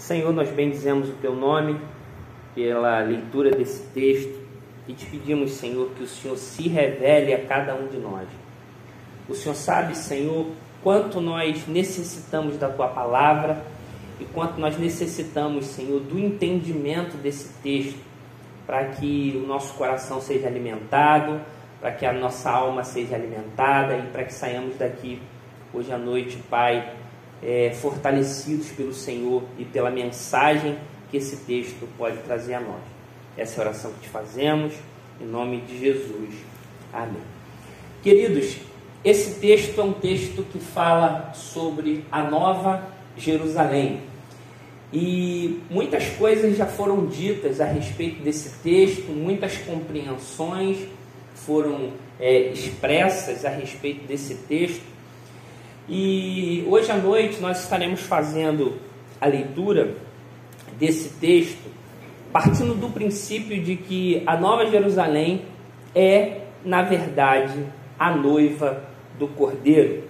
Senhor, nós bendizemos o teu nome pela leitura desse texto e te pedimos, Senhor, que o Senhor se revele a cada um de nós. O Senhor sabe, Senhor, quanto nós necessitamos da tua palavra e quanto nós necessitamos, Senhor, do entendimento desse texto para que o nosso coração seja alimentado, para que a nossa alma seja alimentada e para que saiamos daqui hoje à noite, Pai, é, fortalecidos pelo Senhor e pela mensagem que esse texto pode trazer a nós. Essa é a oração que te fazemos, em nome de Jesus. Amém. Queridos, esse texto é um texto que fala sobre a nova Jerusalém. E muitas coisas já foram ditas a respeito desse texto, muitas compreensões foram é, expressas a respeito desse texto. E hoje à noite nós estaremos fazendo a leitura desse texto, partindo do princípio de que a Nova Jerusalém é, na verdade, a noiva do Cordeiro.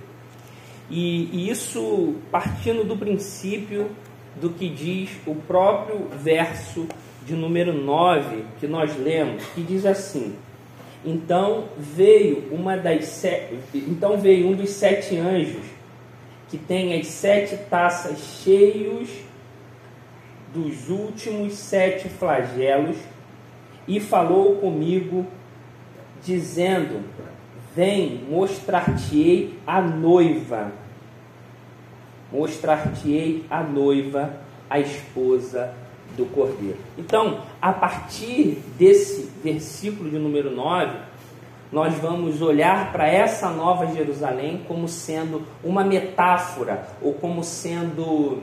E, e isso partindo do princípio do que diz o próprio verso de número 9 que nós lemos, que diz assim: Então veio uma das sete, então veio um dos sete anjos que tem as sete taças cheios dos últimos sete flagelos e falou comigo dizendo: Vem, mostrar-te-ei a noiva mostrar-te-ei a noiva, a esposa do cordeiro. Então, a partir desse versículo de número 9, nós vamos olhar para essa nova Jerusalém como sendo uma metáfora ou como sendo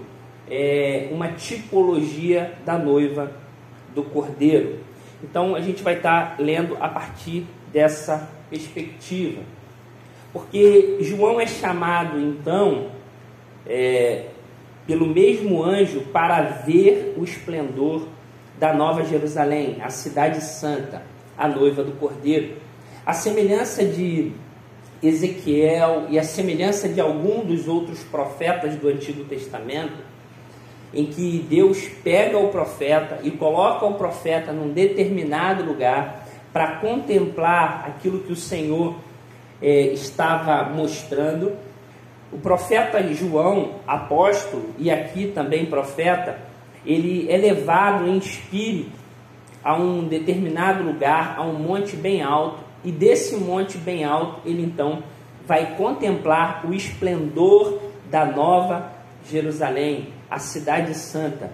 é, uma tipologia da noiva do cordeiro. Então, a gente vai estar lendo a partir dessa perspectiva. Porque João é chamado, então, é, pelo mesmo anjo para ver o esplendor da Nova Jerusalém, a cidade santa, a noiva do Cordeiro. A semelhança de Ezequiel e a semelhança de algum dos outros profetas do Antigo Testamento, em que Deus pega o profeta e coloca o profeta num determinado lugar para contemplar aquilo que o Senhor é, estava mostrando o profeta João, apóstolo, e aqui também profeta, ele é levado em espírito a um determinado lugar, a um monte bem alto, e desse monte bem alto ele então vai contemplar o esplendor da nova Jerusalém, a cidade santa,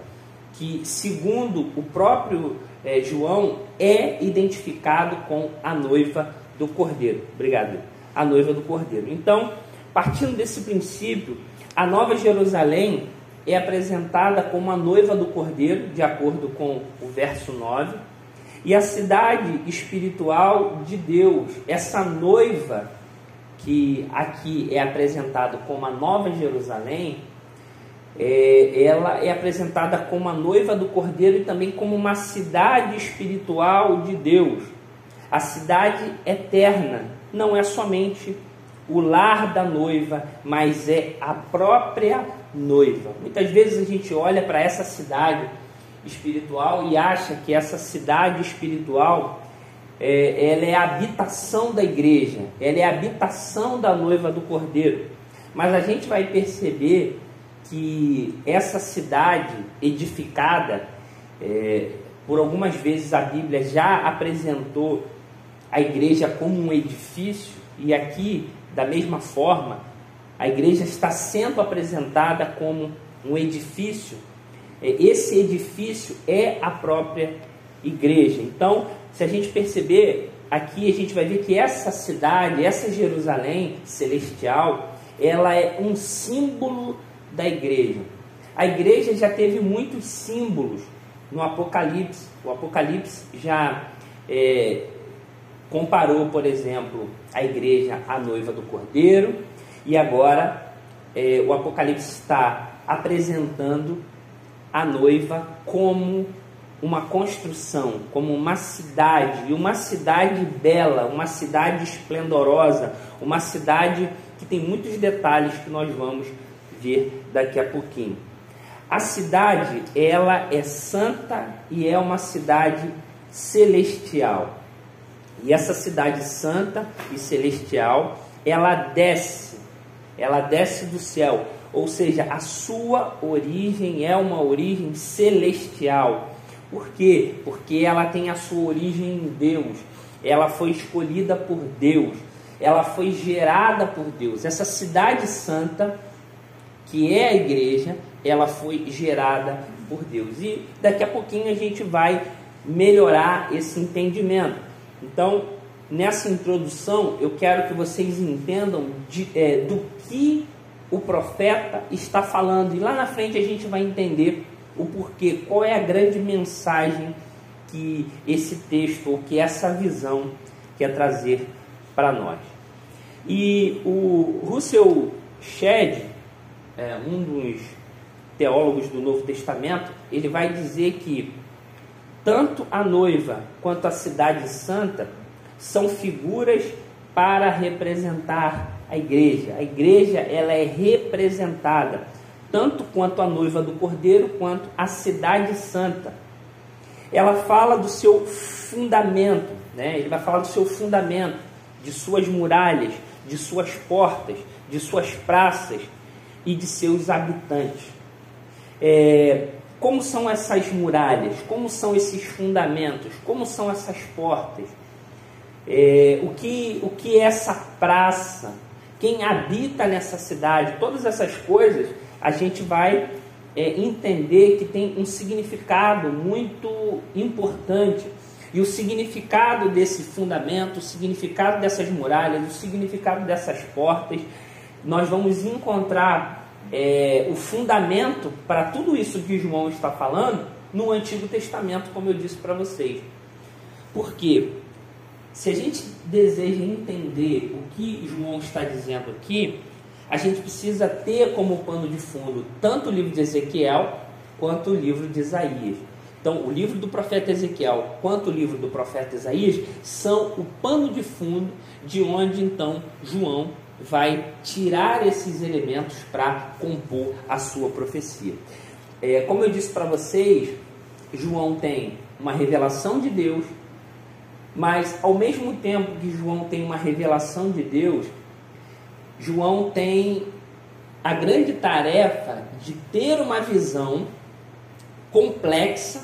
que segundo o próprio é, João é identificado com a noiva do Cordeiro. Obrigado. A noiva do Cordeiro. Então, Partindo desse princípio, a Nova Jerusalém é apresentada como a noiva do Cordeiro, de acordo com o verso 9, e a cidade espiritual de Deus, essa noiva que aqui é apresentada como a Nova Jerusalém, é, ela é apresentada como a noiva do Cordeiro e também como uma cidade espiritual de Deus. A cidade eterna não é somente o lar da noiva, mas é a própria noiva. Muitas vezes a gente olha para essa cidade espiritual e acha que essa cidade espiritual é, ela é a habitação da igreja, ela é a habitação da noiva do cordeiro. Mas a gente vai perceber que essa cidade edificada, é, por algumas vezes a Bíblia já apresentou a igreja como um edifício, e aqui da mesma forma, a igreja está sendo apresentada como um edifício. É, esse edifício é a própria igreja. Então, se a gente perceber aqui, a gente vai ver que essa cidade, essa Jerusalém celestial, ela é um símbolo da igreja. A igreja já teve muitos símbolos no Apocalipse. O Apocalipse já é, comparou, por exemplo, a igreja à noiva do cordeiro, e agora é, o Apocalipse está apresentando a noiva como uma construção, como uma cidade, e uma cidade bela, uma cidade esplendorosa, uma cidade que tem muitos detalhes que nós vamos ver daqui a pouquinho. A cidade, ela é santa e é uma cidade celestial. E essa cidade santa e celestial, ela desce, ela desce do céu, ou seja, a sua origem é uma origem celestial. Por quê? Porque ela tem a sua origem em Deus. Ela foi escolhida por Deus. Ela foi gerada por Deus. Essa cidade santa, que é a igreja, ela foi gerada por Deus. E daqui a pouquinho a gente vai melhorar esse entendimento. Então, nessa introdução, eu quero que vocês entendam de, é, do que o profeta está falando. E lá na frente a gente vai entender o porquê, qual é a grande mensagem que esse texto ou que essa visão quer trazer para nós. E o Russell Shedd, é, um dos teólogos do Novo Testamento, ele vai dizer que tanto a noiva quanto a cidade santa são figuras para representar a igreja. A igreja ela é representada tanto quanto a noiva do Cordeiro quanto a cidade santa. Ela fala do seu fundamento, né? Ele vai falar do seu fundamento, de suas muralhas, de suas portas, de suas praças e de seus habitantes. É, como são essas muralhas? Como são esses fundamentos? Como são essas portas? É, o, que, o que é essa praça? Quem habita nessa cidade? Todas essas coisas a gente vai é, entender que tem um significado muito importante. E o significado desse fundamento, o significado dessas muralhas, o significado dessas portas, nós vamos encontrar é, o fundamento para tudo isso que João está falando no Antigo Testamento, como eu disse para vocês. Por quê? Se a gente deseja entender o que João está dizendo aqui, a gente precisa ter como pano de fundo tanto o livro de Ezequiel quanto o livro de Isaías. Então, o livro do profeta Ezequiel quanto o livro do profeta Isaías são o pano de fundo de onde então João vai tirar esses elementos para compor a sua profecia. É, como eu disse para vocês, João tem uma revelação de Deus mas ao mesmo tempo que João tem uma revelação de Deus, João tem a grande tarefa de ter uma visão complexa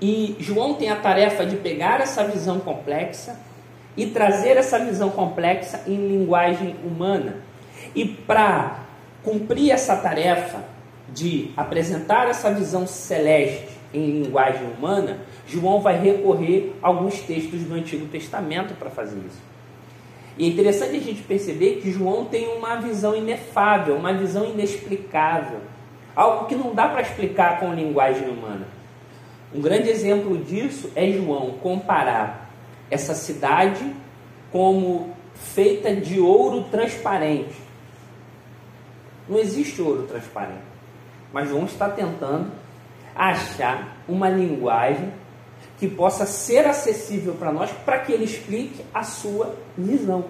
e João tem a tarefa de pegar essa visão complexa e trazer essa visão complexa em linguagem humana. E para cumprir essa tarefa de apresentar essa visão celeste em linguagem humana, João vai recorrer a alguns textos do Antigo Testamento para fazer isso. E é interessante a gente perceber que João tem uma visão inefável, uma visão inexplicável, algo que não dá para explicar com linguagem humana. Um grande exemplo disso é João comparar essa cidade como feita de ouro transparente. Não existe ouro transparente, mas João está tentando achar uma linguagem que possa ser acessível para nós, para que ele explique a sua visão.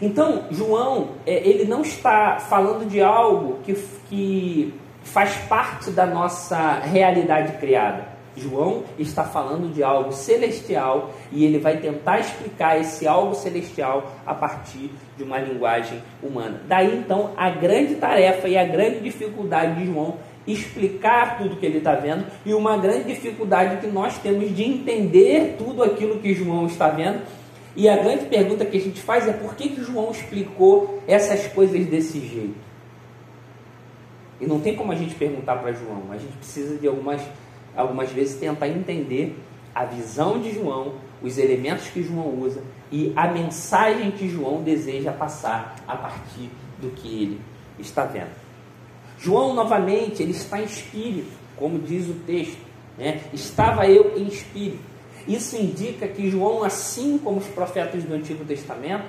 Então, João, é, ele não está falando de algo que, que faz parte da nossa realidade criada. João está falando de algo celestial e ele vai tentar explicar esse algo celestial a partir de uma linguagem humana. Daí então a grande tarefa e a grande dificuldade de João explicar tudo que ele está vendo e uma grande dificuldade que nós temos de entender tudo aquilo que João está vendo. E a grande pergunta que a gente faz é por que, que João explicou essas coisas desse jeito? E não tem como a gente perguntar para João, a gente precisa de algumas, algumas vezes tentar entender a visão de João, os elementos que João usa e a mensagem que João deseja passar a partir do que ele está vendo. João, novamente, ele está em espírito, como diz o texto. Né? Estava eu em espírito. Isso indica que João, assim como os profetas do Antigo Testamento,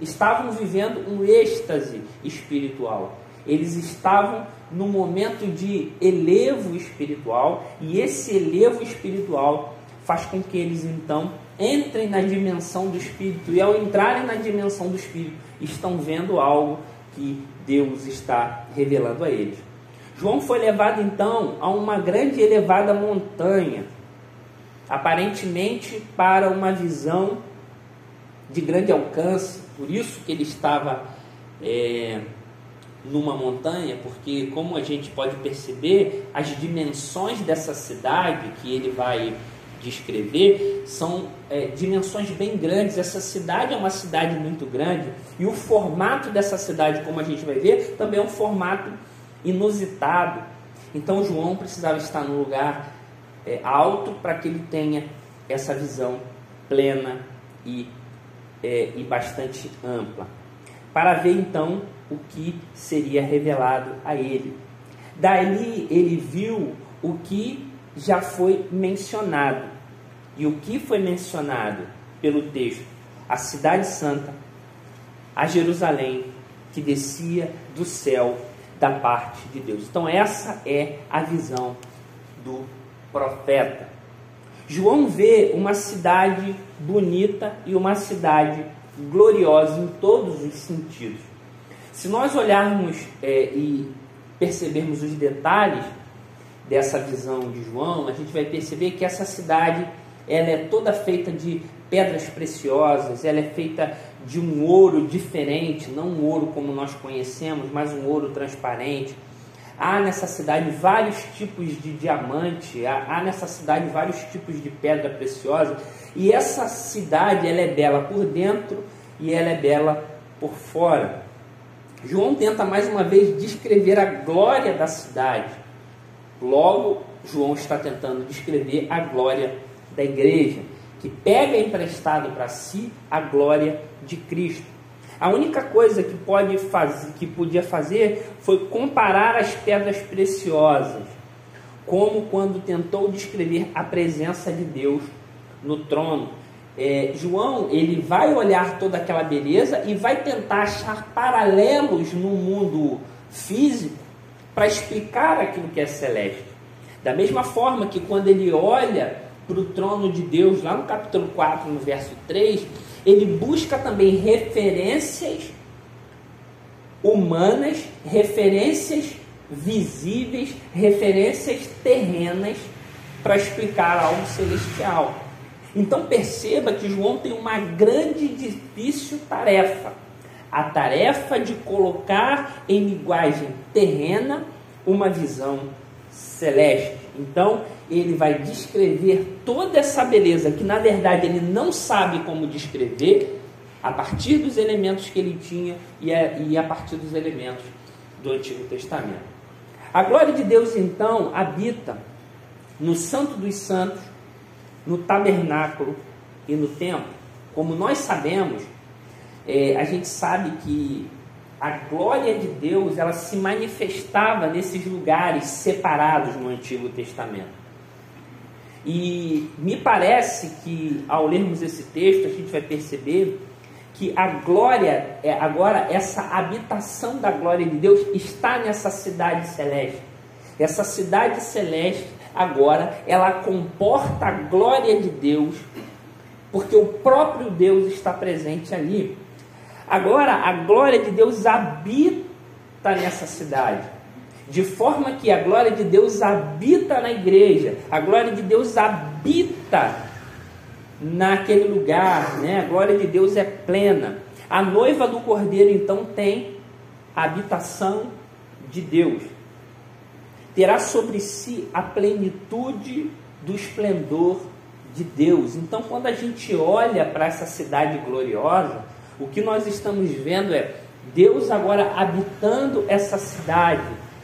estavam vivendo um êxtase espiritual. Eles estavam num momento de elevo espiritual, e esse elevo espiritual faz com que eles então entrem na dimensão do espírito, e ao entrarem na dimensão do espírito, estão vendo algo que Deus está revelando a eles. João foi levado então a uma grande e elevada montanha, aparentemente para uma visão de grande alcance, por isso que ele estava é, numa montanha, porque como a gente pode perceber, as dimensões dessa cidade que ele vai descrever são é, dimensões bem grandes. Essa cidade é uma cidade muito grande e o formato dessa cidade, como a gente vai ver, também é um formato inusitado. Então João precisava estar num lugar é, alto para que ele tenha essa visão plena e, é, e bastante ampla, para ver então o que seria revelado a ele. Dali ele viu o que já foi mencionado. E o que foi mencionado pelo texto? A cidade santa, a Jerusalém, que descia do céu da parte de Deus. Então, essa é a visão do profeta. João vê uma cidade bonita e uma cidade gloriosa em todos os sentidos. Se nós olharmos é, e percebermos os detalhes dessa visão de João, a gente vai perceber que essa cidade ela é toda feita de pedras preciosas, ela é feita de um ouro diferente, não um ouro como nós conhecemos, mas um ouro transparente. Há nessa cidade vários tipos de diamante, há, há nessa cidade vários tipos de pedra preciosa, e essa cidade ela é bela por dentro e ela é bela por fora. João tenta mais uma vez descrever a glória da cidade. Logo, João está tentando descrever a glória da igreja que pega emprestado para si a glória de Cristo. A única coisa que pode fazer, que podia fazer foi comparar as pedras preciosas, como quando tentou descrever a presença de Deus no trono. É, João ele vai olhar toda aquela beleza e vai tentar achar paralelos no mundo físico para explicar aquilo que é celeste. Da mesma forma que quando ele olha para o trono de Deus, lá no capítulo 4, no verso 3, ele busca também referências humanas, referências visíveis, referências terrenas para explicar algo celestial. Então perceba que João tem uma grande e difícil tarefa. A tarefa de colocar em linguagem terrena uma visão celeste. Então, ele vai descrever toda essa beleza que na verdade ele não sabe como descrever a partir dos elementos que ele tinha e a, e a partir dos elementos do Antigo Testamento. A glória de Deus então habita no Santo dos Santos, no tabernáculo e no templo. Como nós sabemos, é, a gente sabe que a glória de Deus ela se manifestava nesses lugares separados no Antigo Testamento. E me parece que ao lermos esse texto a gente vai perceber que a glória, é agora essa habitação da glória de Deus está nessa cidade celeste. Essa cidade celeste agora ela comporta a glória de Deus, porque o próprio Deus está presente ali. Agora a glória de Deus habita nessa cidade de forma que a glória de Deus habita na igreja, a glória de Deus habita naquele lugar, né? A glória de Deus é plena. A noiva do Cordeiro então tem a habitação de Deus. Terá sobre si a plenitude do esplendor de Deus. Então, quando a gente olha para essa cidade gloriosa, o que nós estamos vendo é Deus agora habitando essa cidade,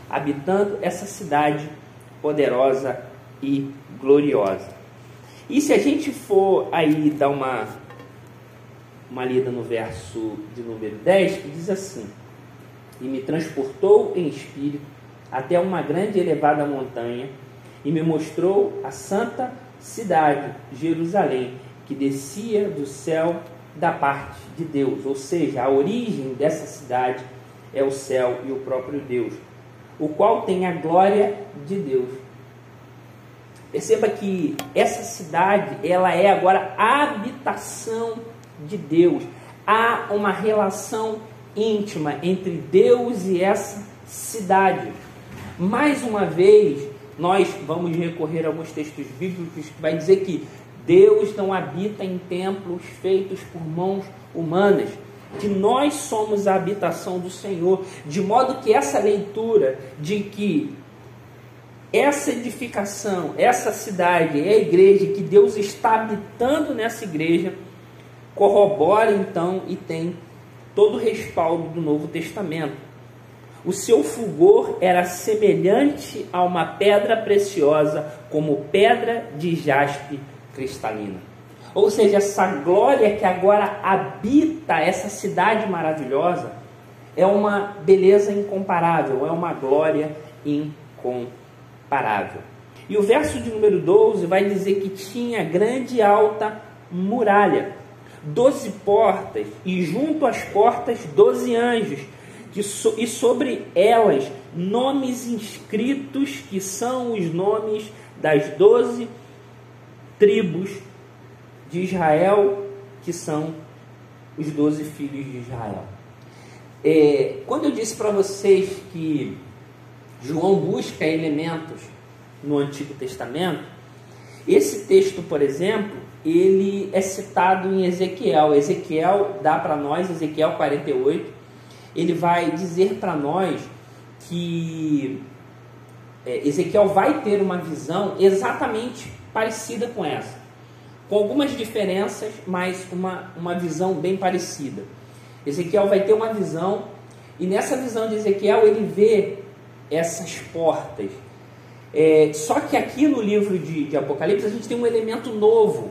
habitando essa cidade poderosa e gloriosa. E se a gente for aí dar uma, uma lida no verso de número 10, que diz assim: E me transportou em espírito até uma grande e elevada montanha, e me mostrou a santa cidade, Jerusalém, que descia do céu da parte de Deus, ou seja, a origem dessa cidade é o céu e o próprio Deus o qual tem a glória de Deus. Perceba que essa cidade, ela é agora a habitação de Deus. Há uma relação íntima entre Deus e essa cidade. Mais uma vez, nós vamos recorrer a alguns textos bíblicos que vai dizer que Deus não habita em templos feitos por mãos humanas, que nós somos a habitação do Senhor, de modo que essa leitura de que essa edificação, essa cidade é a igreja, que Deus está habitando nessa igreja, corrobora então e tem todo o respaldo do Novo Testamento. O seu fulgor era semelhante a uma pedra preciosa, como pedra de jaspe cristalina. Ou seja, essa glória que agora habita essa cidade maravilhosa é uma beleza incomparável, é uma glória incomparável. E o verso de número 12 vai dizer que tinha grande alta muralha doze portas, e junto às portas doze anjos, que so, e sobre elas nomes inscritos, que são os nomes das doze tribos de Israel, que são os doze filhos de Israel. É, quando eu disse para vocês que João busca elementos no Antigo Testamento, esse texto, por exemplo, ele é citado em Ezequiel. Ezequiel dá para nós, Ezequiel 48, ele vai dizer para nós que é, Ezequiel vai ter uma visão exatamente parecida com essa, com algumas diferenças, mas uma, uma visão bem parecida. Ezequiel vai ter uma visão, e nessa visão de Ezequiel ele vê essas portas. É, só que aqui no livro de, de Apocalipse a gente tem um elemento novo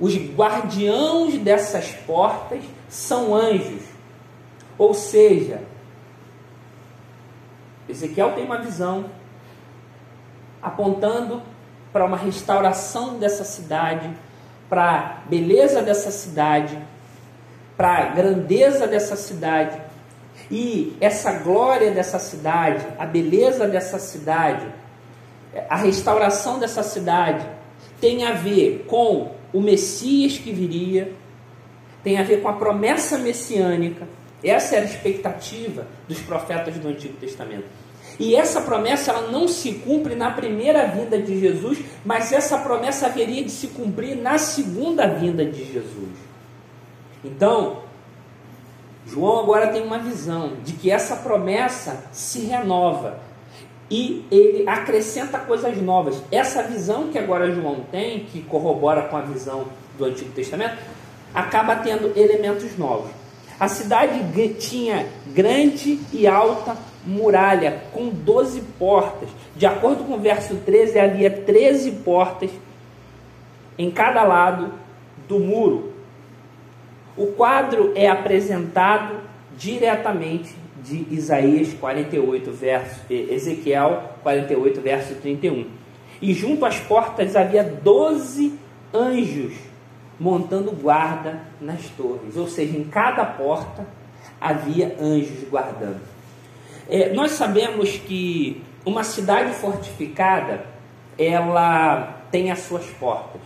os guardiãos dessas portas são anjos. Ou seja, Ezequiel tem uma visão apontando para uma restauração dessa cidade, para a beleza dessa cidade, para a grandeza dessa cidade. E essa glória dessa cidade, a beleza dessa cidade, a restauração dessa cidade tem a ver com o Messias que viria, tem a ver com a promessa messiânica. Essa era a expectativa dos profetas do Antigo Testamento. E essa promessa ela não se cumpre na primeira vinda de Jesus, mas essa promessa haveria de se cumprir na segunda vinda de Jesus. Então, João agora tem uma visão de que essa promessa se renova e ele acrescenta coisas novas. Essa visão que agora João tem, que corrobora com a visão do Antigo Testamento, acaba tendo elementos novos. A cidade tinha grande e alta muralha, com 12 portas. De acordo com o verso 13, havia 13 portas em cada lado do muro. O quadro é apresentado diretamente de Isaías 48, verso, Ezequiel 48, verso 31. E junto às portas havia doze anjos montando guarda nas torres, ou seja, em cada porta havia anjos guardando. É, nós sabemos que uma cidade fortificada ela tem as suas portas.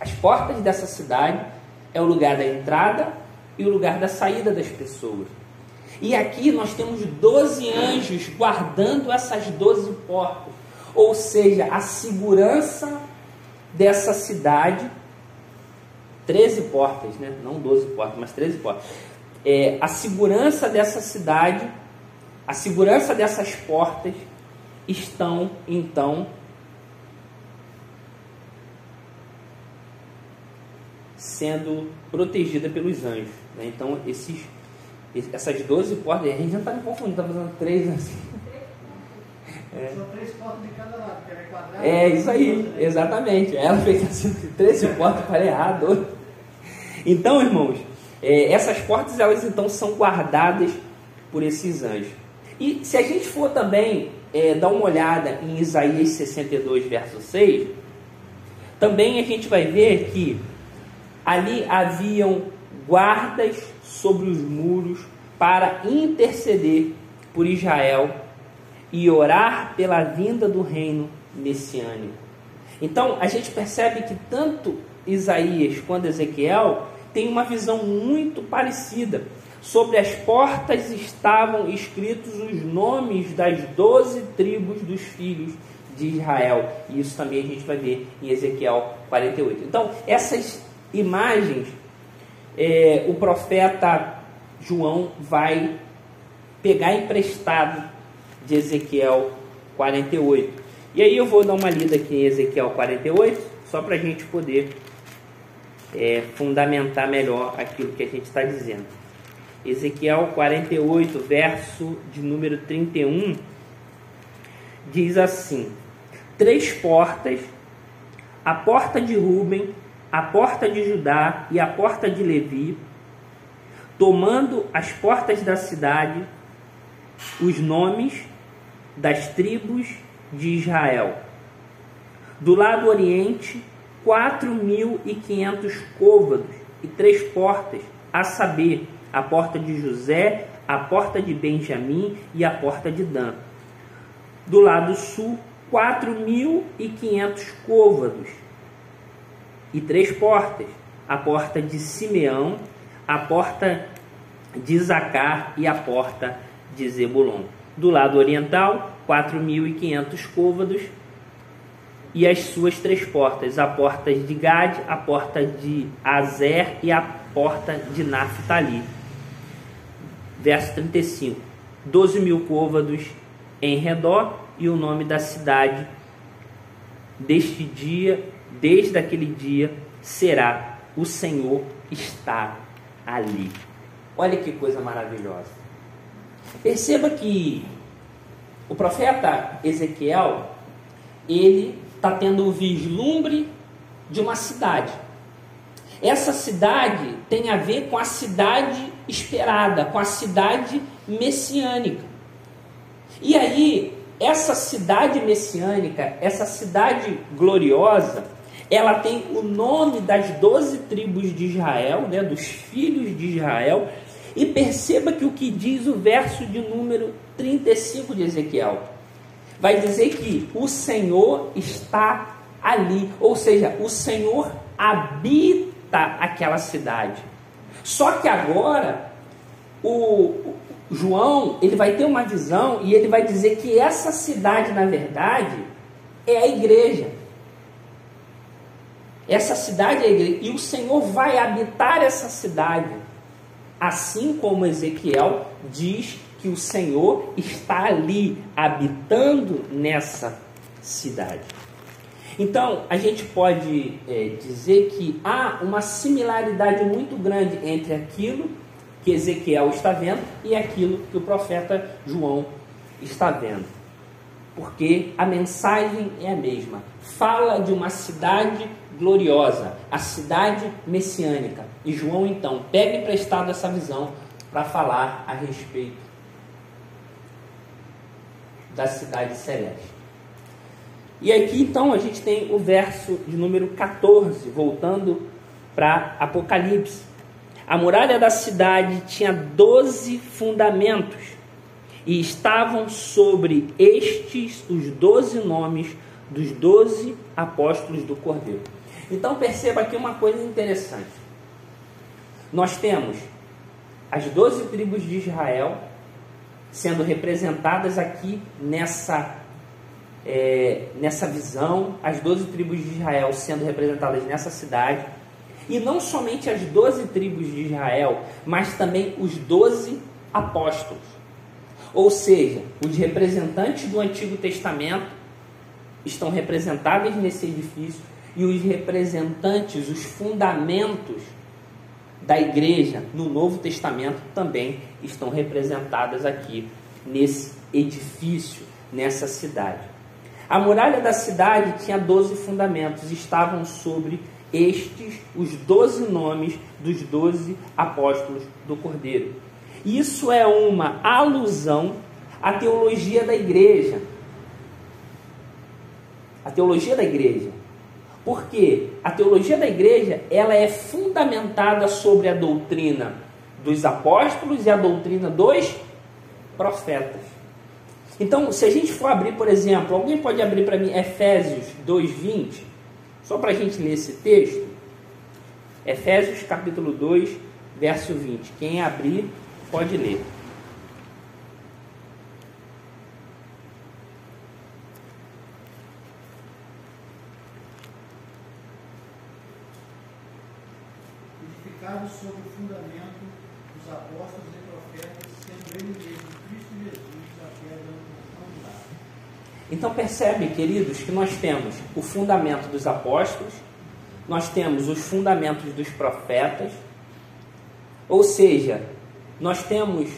As portas dessa cidade é o lugar da entrada e o lugar da saída das pessoas. E aqui nós temos 12 anjos guardando essas 12 portas. Ou seja, a segurança dessa cidade, 13 portas, né? não 12 portas, mas 13 portas. É, a segurança dessa cidade, a segurança dessas portas estão então sendo protegida pelos anjos. Né? Então, esses essas 12 portas, a gente não está me confundindo, está fazendo três assim. É. São três portas de cada lado, que é quadrado. É isso aí, exatamente. Ela fez assim, 13 portas, falei errado. Então, irmãos, é, essas portas, elas então são guardadas por esses anjos. E se a gente for também é, dar uma olhada em Isaías 62, verso 6, também a gente vai ver que ali haviam guardas sobre os muros para interceder por Israel e orar pela vinda do reino messiânico. Então, a gente percebe que tanto Isaías quanto Ezequiel têm uma visão muito parecida. Sobre as portas estavam escritos os nomes das doze tribos dos filhos de Israel. E isso também a gente vai ver em Ezequiel 48. Então, essas imagens, é, o profeta João vai pegar emprestado de Ezequiel 48. E aí eu vou dar uma lida aqui em Ezequiel 48, só para a gente poder é, fundamentar melhor aquilo que a gente está dizendo. Ezequiel 48, verso de número 31, diz assim: Três portas, a porta de Ruben, a porta de Judá e a porta de Levi, tomando as portas da cidade, os nomes das tribos de Israel. Do lado oriente, quatro mil e quinhentos côvados e três portas, a saber, a porta de José, a porta de Benjamim e a porta de Dan. Do lado sul, quatro mil e quinhentos côvados e três portas, a porta de Simeão, a porta de Zacar e a porta de Zebulon. Do lado oriental, 4.500 côvados e as suas três portas, a porta de Gad, a porta de Azer e a porta de Naphtali verso 35. Doze mil côvados em redor e o nome da cidade deste dia, desde aquele dia, será o Senhor está ali. Olha que coisa maravilhosa. Perceba que o profeta Ezequiel, ele está tendo o vislumbre de uma cidade. Essa cidade tem a ver com a cidade esperada, com a cidade messiânica. E aí, essa cidade messiânica, essa cidade gloriosa, ela tem o nome das doze tribos de Israel, né, dos filhos de Israel, e perceba que o que diz o verso de número 35 de Ezequiel vai dizer que o Senhor está ali, ou seja, o Senhor habita aquela cidade. Só que agora o João ele vai ter uma visão e ele vai dizer que essa cidade, na verdade, é a igreja. Essa cidade é a igreja. E o Senhor vai habitar essa cidade. Assim como Ezequiel diz que o Senhor está ali, habitando nessa cidade. Então, a gente pode é, dizer que há uma similaridade muito grande entre aquilo que Ezequiel está vendo e aquilo que o profeta João está vendo. Porque a mensagem é a mesma. Fala de uma cidade gloriosa, a cidade messiânica. E João então pega emprestado essa visão para falar a respeito da cidade celeste. E aqui então a gente tem o verso de número 14, voltando para Apocalipse. A muralha da cidade tinha doze fundamentos, e estavam sobre estes os doze nomes dos doze apóstolos do Cordeiro. Então perceba aqui uma coisa interessante. Nós temos as doze tribos de Israel sendo representadas aqui nessa é, nessa visão, as doze tribos de Israel sendo representadas nessa cidade, e não somente as doze tribos de Israel, mas também os doze apóstolos. Ou seja, os representantes do Antigo Testamento estão representados nesse edifício e os representantes, os fundamentos da igreja no Novo Testamento também estão representadas aqui nesse edifício, nessa cidade. A muralha da cidade tinha doze fundamentos, estavam sobre estes os doze nomes dos doze apóstolos do Cordeiro. Isso é uma alusão à teologia da igreja. A teologia da igreja. Porque a teologia da igreja ela é fundamentada sobre a doutrina dos apóstolos e a doutrina dos profetas. Então, se a gente for abrir, por exemplo, alguém pode abrir para mim Efésios 2:20, só para a gente ler esse texto? Efésios capítulo 2, verso 20. Quem abrir, pode ler. Edificado sobre o fundamento dos apóstolos e profetas, sendo ele mesmo Cristo Jesus a pedra angular. Então percebe, queridos, que nós temos o fundamento dos apóstolos, nós temos os fundamentos dos profetas, ou seja, nós temos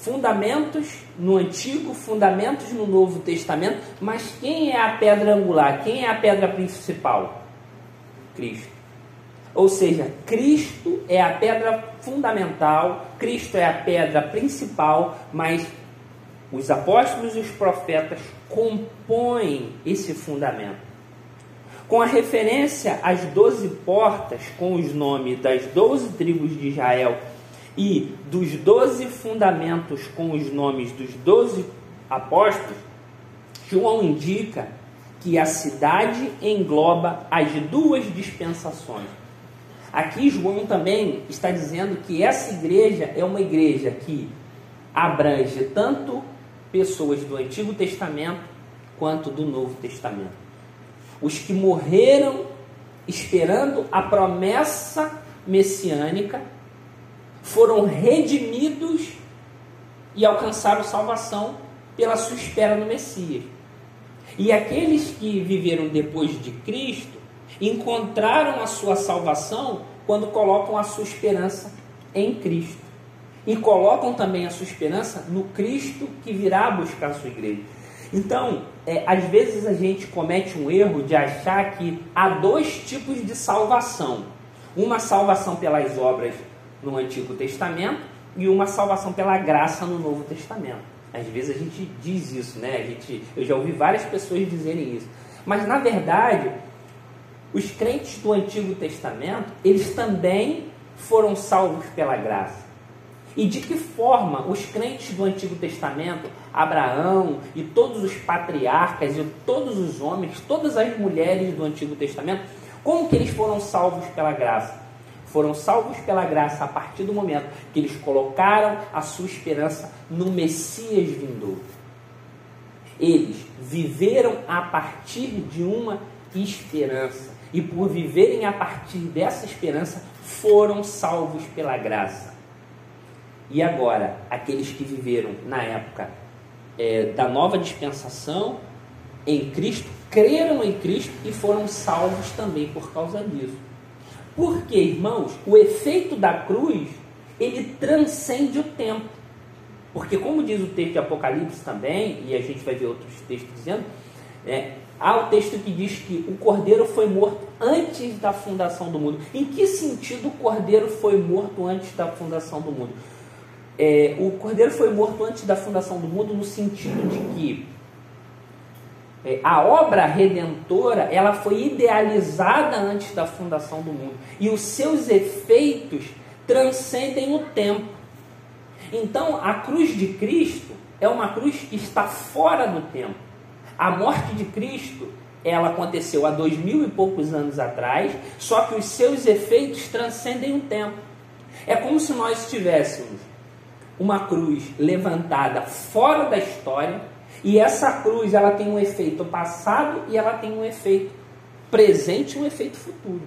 fundamentos no Antigo, fundamentos no Novo Testamento, mas quem é a pedra angular? Quem é a pedra principal? Cristo. Ou seja, Cristo é a pedra fundamental, Cristo é a pedra principal, mas os apóstolos e os profetas compõem esse fundamento. Com a referência às doze portas, com os nomes das doze tribos de Israel e dos doze fundamentos com os nomes dos doze apóstolos, João indica que a cidade engloba as duas dispensações. Aqui João também está dizendo que essa igreja é uma igreja que abrange tanto pessoas do Antigo Testamento quanto do Novo Testamento. Os que morreram esperando a promessa messiânica foram redimidos e alcançaram salvação pela sua espera no Messias. E aqueles que viveram depois de Cristo encontraram a sua salvação quando colocam a sua esperança em Cristo. E colocam também a sua esperança no Cristo que virá buscar a sua igreja. Então, é, às vezes a gente comete um erro de achar que há dois tipos de salvação: uma salvação pelas obras no Antigo Testamento e uma salvação pela graça no Novo Testamento. Às vezes a gente diz isso, né? A gente, eu já ouvi várias pessoas dizerem isso. Mas na verdade, os crentes do Antigo Testamento, eles também foram salvos pela graça. E de que forma os crentes do Antigo Testamento, Abraão e todos os patriarcas e todos os homens, todas as mulheres do Antigo Testamento, como que eles foram salvos pela graça? Foram salvos pela graça a partir do momento que eles colocaram a sua esperança no Messias vindouro. Eles viveram a partir de uma esperança. E por viverem a partir dessa esperança, foram salvos pela graça. E agora, aqueles que viveram na época é, da nova dispensação em Cristo, creram em Cristo e foram salvos também por causa disso. Porque, irmãos, o efeito da cruz, ele transcende o tempo. Porque, como diz o texto de Apocalipse também, e a gente vai ver outros textos dizendo, é, há o texto que diz que o cordeiro foi morto antes da fundação do mundo. Em que sentido o cordeiro foi morto antes da fundação do mundo? É, o cordeiro foi morto antes da fundação do mundo no sentido de que é, a obra redentora ela foi idealizada antes da fundação do mundo e os seus efeitos transcendem o tempo. Então, a cruz de Cristo é uma cruz que está fora do tempo. A morte de Cristo ela aconteceu há dois mil e poucos anos atrás, só que os seus efeitos transcendem o tempo. É como se nós tivéssemos uma cruz levantada fora da história e essa cruz ela tem um efeito passado e ela tem um efeito presente e um efeito futuro.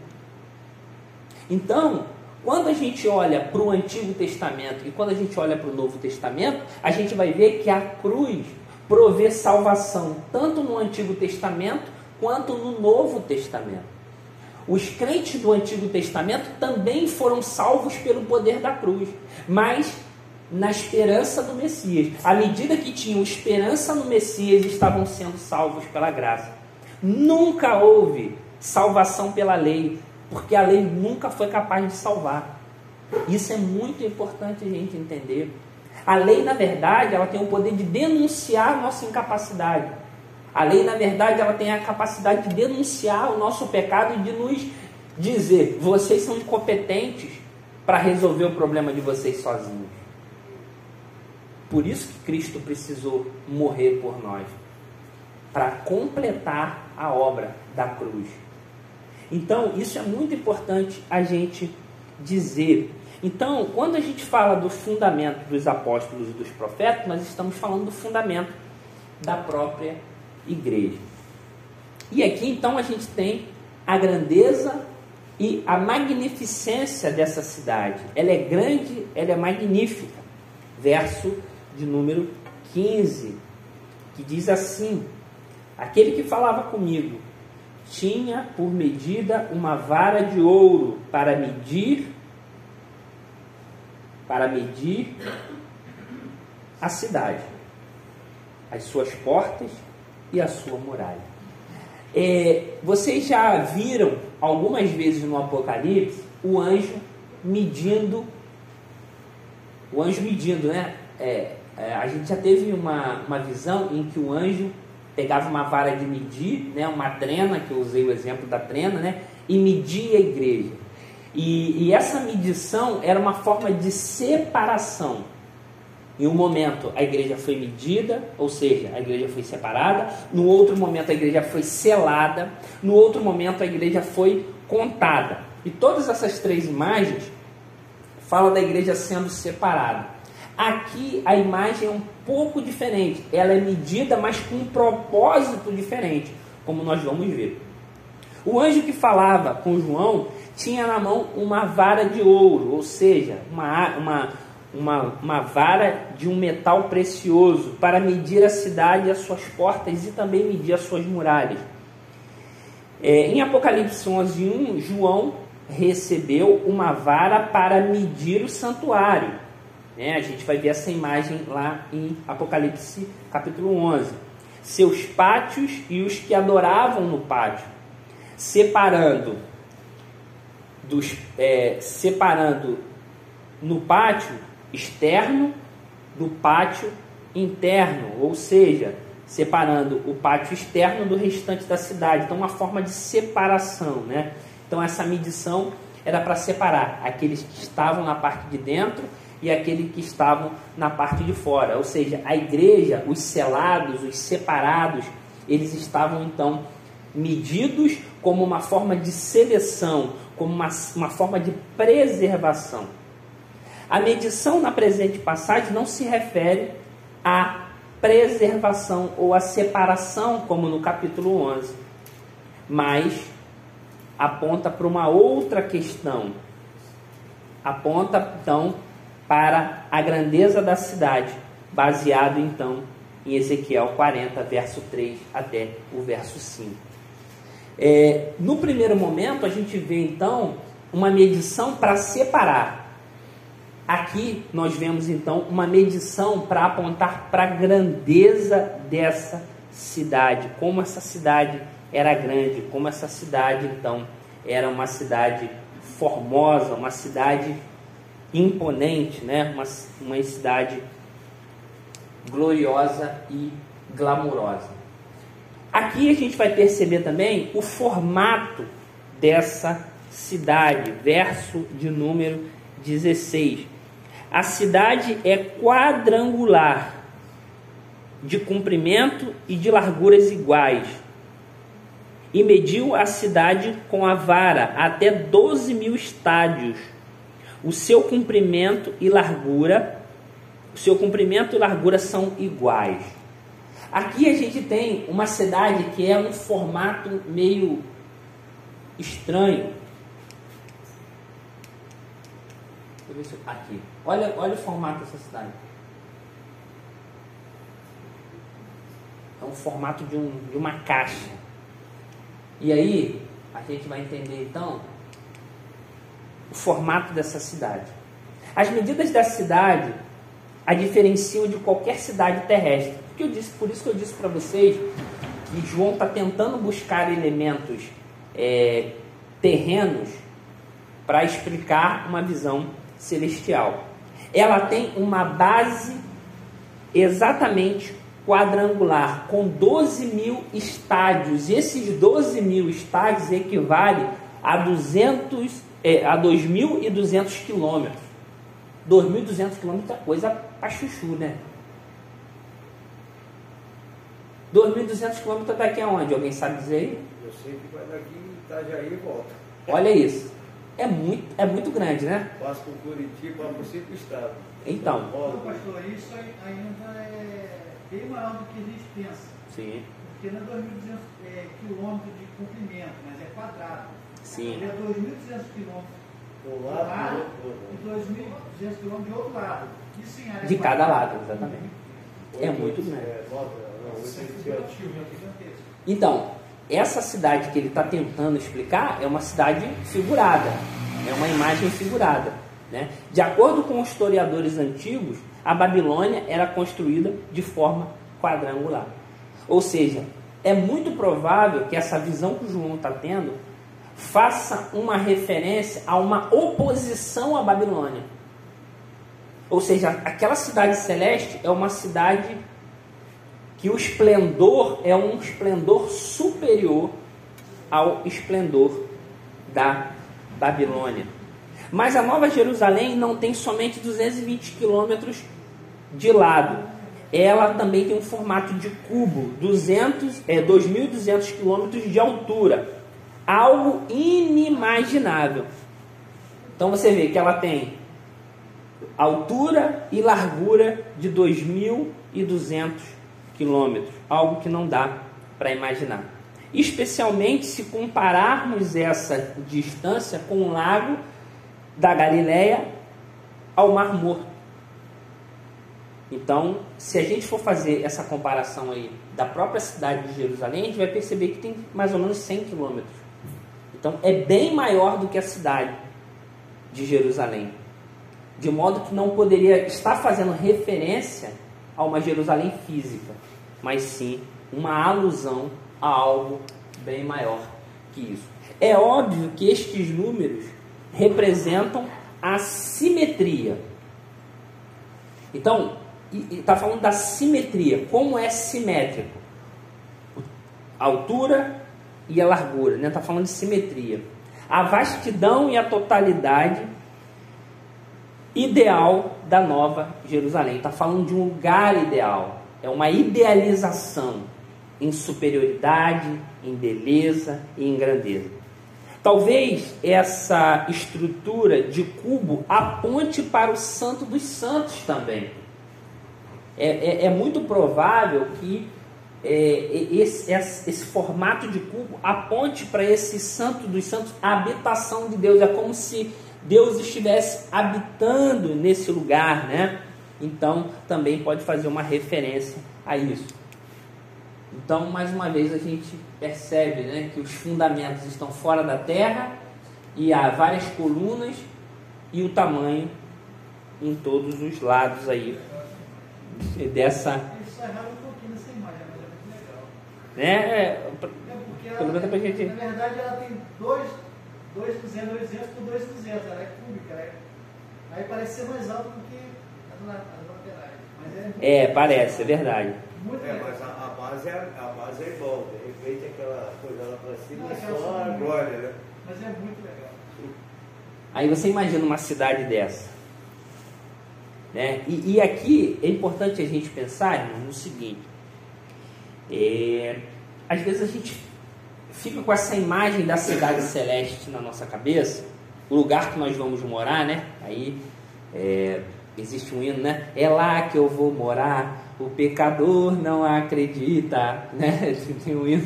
Então, quando a gente olha para o Antigo Testamento e quando a gente olha para o Novo Testamento, a gente vai ver que a cruz provê salvação tanto no Antigo Testamento quanto no Novo Testamento. Os crentes do Antigo Testamento também foram salvos pelo poder da cruz, mas na esperança do Messias. À medida que tinham esperança no Messias, estavam sendo salvos pela graça. Nunca houve salvação pela lei, porque a lei nunca foi capaz de salvar. Isso é muito importante a gente entender. A lei, na verdade, ela tem o poder de denunciar a nossa incapacidade. A lei, na verdade, ela tem a capacidade de denunciar o nosso pecado e de nos dizer: vocês são incompetentes para resolver o problema de vocês sozinhos. Por isso que Cristo precisou morrer por nós para completar a obra da cruz. Então, isso é muito importante a gente dizer. Então, quando a gente fala do fundamento dos apóstolos e dos profetas, nós estamos falando do fundamento da própria igreja. E aqui então a gente tem a grandeza e a magnificência dessa cidade. Ela é grande, ela é magnífica. Verso de número 15, que diz assim: Aquele que falava comigo tinha por medida uma vara de ouro para medir para medir a cidade, as suas portas e a sua muralha. É, vocês já viram algumas vezes no Apocalipse o anjo medindo, o anjo medindo, né? É, é, a gente já teve uma, uma visão em que o anjo pegava uma vara de medir, né, uma trena, que eu usei o exemplo da trena, né, e media a igreja. E, e essa medição era uma forma de separação. Em um momento a igreja foi medida, ou seja, a igreja foi separada. No outro momento a igreja foi selada. No outro momento a igreja foi contada. E todas essas três imagens falam da igreja sendo separada. Aqui a imagem é um pouco diferente. Ela é medida, mas com um propósito diferente, como nós vamos ver. O anjo que falava com João tinha na mão uma vara de ouro, ou seja, uma, uma, uma, uma vara de um metal precioso para medir a cidade e as suas portas e também medir as suas muralhas. É, em Apocalipse 11, 1, João recebeu uma vara para medir o santuário. Né? A gente vai ver essa imagem lá em Apocalipse capítulo 11. Seus pátios e os que adoravam no pátio, separando dos, é, separando no pátio externo do pátio interno, ou seja, separando o pátio externo do restante da cidade. Então, uma forma de separação, né? Então, essa medição era para separar aqueles que estavam na parte de dentro e aqueles que estavam na parte de fora. Ou seja, a igreja, os selados, os separados, eles estavam então medidos como uma forma de seleção, como uma, uma forma de preservação. A medição na presente passagem não se refere à preservação ou à separação, como no capítulo 11, mas aponta para uma outra questão. Aponta então para a grandeza da cidade, baseado então em Ezequiel 40, verso 3 até o verso 5. É, no primeiro momento, a gente vê então uma medição para separar. Aqui nós vemos então uma medição para apontar para a grandeza dessa cidade, como essa cidade era grande, como essa cidade então era uma cidade formosa, uma cidade imponente, né? uma, uma cidade gloriosa e glamurosa. Aqui a gente vai perceber também o formato dessa cidade, verso de número 16. A cidade é quadrangular, de comprimento e de larguras iguais, e mediu a cidade com a vara até 12 mil estádios. O seu comprimento e largura, o seu comprimento e largura são iguais. Aqui a gente tem uma cidade que é um formato meio estranho. Eu aqui. Olha, olha o formato dessa cidade. É um formato de, um, de uma caixa. E aí a gente vai entender então o formato dessa cidade. As medidas dessa cidade a diferenciam de qualquer cidade terrestre. Porque eu disse, por isso que eu disse para vocês que João está tentando buscar elementos é, terrenos para explicar uma visão celestial. Ela tem uma base exatamente quadrangular, com 12 mil estádios. E esses 12 mil estádios equivalem a 200, é, a 2.200 quilômetros. 2.200 quilômetros é coisa para chuchu, né? 2.200 quilômetros daqui aonde? Alguém sabe dizer aí? Eu sei que vai daqui Itajaí e volta. Olha isso. é muito, é muito grande, né? Passa por Curitiba, por cinco estados. Então. Não, pastor, isso ainda é bem maior do que a gente pensa. Sim. Porque não é 2.200 é, quilômetros de comprimento, mas é quadrado. Sim. Ele é 2.200 quilômetros Do do lado lado e 2.200 quilômetros de outro lado. Isso em área De cada quadrada. lado, exatamente. É muito grande. É. Então, essa cidade que ele está tentando explicar é uma cidade figurada, é uma imagem figurada. Né? De acordo com os historiadores antigos, a Babilônia era construída de forma quadrangular. Ou seja, é muito provável que essa visão que o João está tendo faça uma referência a uma oposição à Babilônia. Ou seja, aquela cidade celeste é uma cidade que o esplendor é um esplendor superior ao esplendor da Babilônia. Mas a Nova Jerusalém não tem somente 220 quilômetros de lado. Ela também tem um formato de cubo, 200, é, 2.200 quilômetros de altura. Algo inimaginável. Então você vê que ela tem altura e largura de 2.200 quilômetros, algo que não dá para imaginar. Especialmente se compararmos essa distância com o lago da Galileia ao Mar Morto. Então, se a gente for fazer essa comparação aí da própria cidade de Jerusalém, a gente vai perceber que tem mais ou menos 100 quilômetros. Então, é bem maior do que a cidade de Jerusalém. De modo que não poderia estar fazendo referência a uma Jerusalém física, mas sim uma alusão a algo bem maior que isso. É óbvio que estes números representam a simetria. Então, está falando da simetria, como é simétrico? A altura e a largura, está né? Tá falando de simetria. A vastidão e a totalidade ideal da Nova Jerusalém. Está falando de um lugar ideal. É uma idealização em superioridade, em beleza e em grandeza. Talvez essa estrutura de cubo aponte para o Santo dos Santos também. É, é, é muito provável que é, esse, esse, esse, formato de cubo aponte para esse Santo dos Santos, a habitação de Deus. É como se Deus estivesse habitando nesse lugar, né? Então também pode fazer uma referência a isso. Então, mais uma vez, a gente percebe né, que os fundamentos estão fora da terra e há várias colunas e o tamanho em todos os lados aí dessa. Isso é errado um pouquinho nessa imagem, mas é muito legal. Né? É, É porque ela, Pergunta pra gente. na verdade ela tem dois, dois 200, 200 por 2 200, ela é cúbica, ela é, aí parece ser mais alto do que as, la- as laterais. Mas é, muito- é, parece, é verdade. muito É, legal. mas a, a base é, a base é igual. De repente aquela coisa lá pra cima Não, é só a glória, né? Mas é muito legal. Aí você imagina uma cidade dessa. Né? E, e aqui é importante a gente pensar, irmão, no seguinte. É, às vezes a gente fica com essa imagem da cidade celeste na nossa cabeça, o lugar que nós vamos morar, né? Aí é, existe um hino, né? É lá que eu vou morar, o pecador não acredita, né? Tem um hino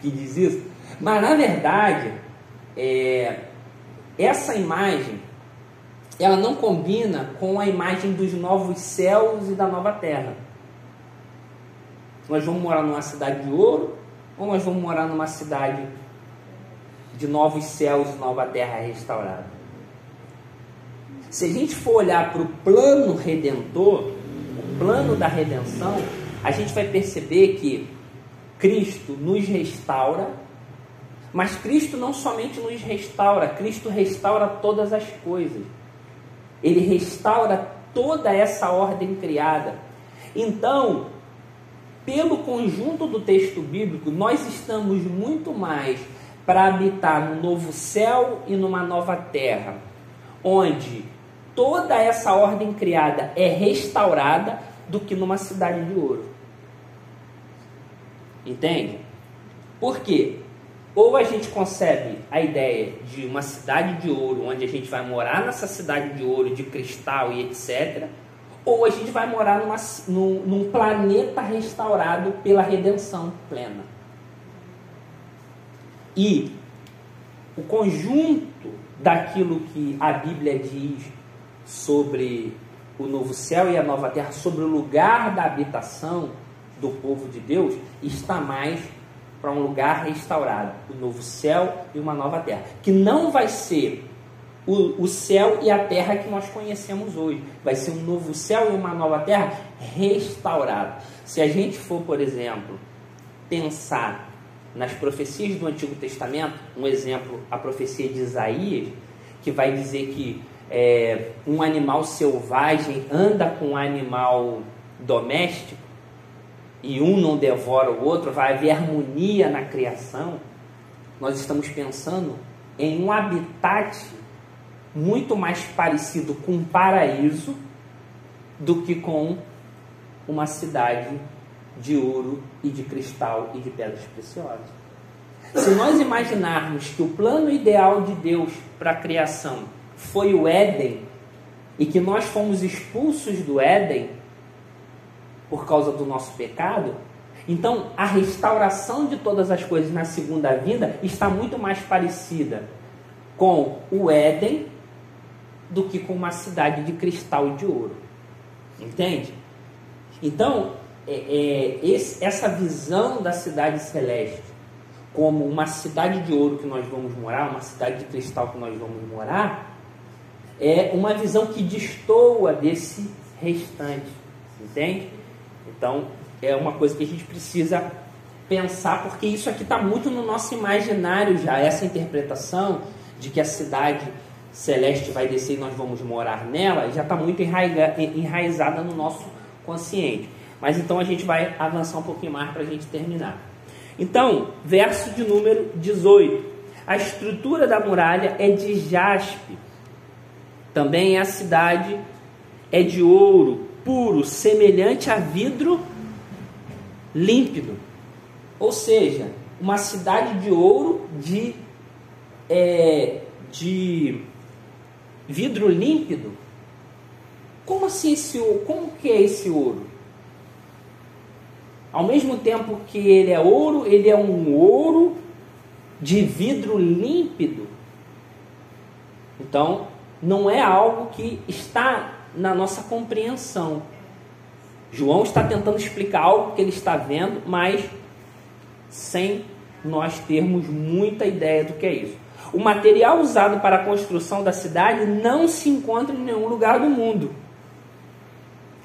que diz isso. Mas na verdade, é, essa imagem ela não combina com a imagem dos novos céus e da nova terra. Nós vamos morar numa cidade de ouro ou nós vamos morar numa cidade de novos céus e nova terra restaurada? Se a gente for olhar para o plano redentor, o plano da redenção, a gente vai perceber que Cristo nos restaura, mas Cristo não somente nos restaura, Cristo restaura todas as coisas. Ele restaura toda essa ordem criada. Então, pelo conjunto do texto bíblico, nós estamos muito mais para habitar no novo céu e numa nova terra, onde toda essa ordem criada é restaurada do que numa cidade de ouro. Entende? Por quê? Ou a gente concebe a ideia de uma cidade de ouro, onde a gente vai morar nessa cidade de ouro, de cristal e etc. Ou a gente vai morar numa, num, num planeta restaurado pela redenção plena. E o conjunto daquilo que a Bíblia diz sobre o novo céu e a nova terra, sobre o lugar da habitação do povo de Deus, está mais para um lugar restaurado, o novo céu e uma nova terra, que não vai ser o, o céu e a terra que nós conhecemos hoje, vai ser um novo céu e uma nova terra restaurado. Se a gente for, por exemplo, pensar nas profecias do Antigo Testamento, um exemplo, a profecia de Isaías, que vai dizer que é, um animal selvagem anda com um animal doméstico e um não devora o outro, vai haver harmonia na criação. Nós estamos pensando em um habitat muito mais parecido com um paraíso do que com uma cidade de ouro e de cristal e de pedras preciosas. Se nós imaginarmos que o plano ideal de Deus para a criação foi o Éden e que nós fomos expulsos do Éden por causa do nosso pecado, então a restauração de todas as coisas na segunda vinda está muito mais parecida com o Éden do que com uma cidade de cristal e de ouro. Entende? Então, é, é, esse, essa visão da cidade celeste como uma cidade de ouro que nós vamos morar, uma cidade de cristal que nós vamos morar, é uma visão que destoa desse restante, entende? Então, é uma coisa que a gente precisa pensar, porque isso aqui está muito no nosso imaginário já, essa interpretação de que a cidade celeste vai descer e nós vamos morar nela, já está muito enraizada no nosso consciente. Mas então a gente vai avançar um pouquinho mais para a gente terminar. Então, verso de número 18. A estrutura da muralha é de jaspe. Também a cidade é de ouro puro, semelhante a vidro límpido. Ou seja, uma cidade de ouro de, é, de vidro límpido. Como assim esse ouro? Como que é esse ouro? Ao mesmo tempo que ele é ouro, ele é um ouro de vidro límpido. Então, não é algo que está na nossa compreensão. João está tentando explicar algo que ele está vendo, mas sem nós termos muita ideia do que é isso. O material usado para a construção da cidade não se encontra em nenhum lugar do mundo.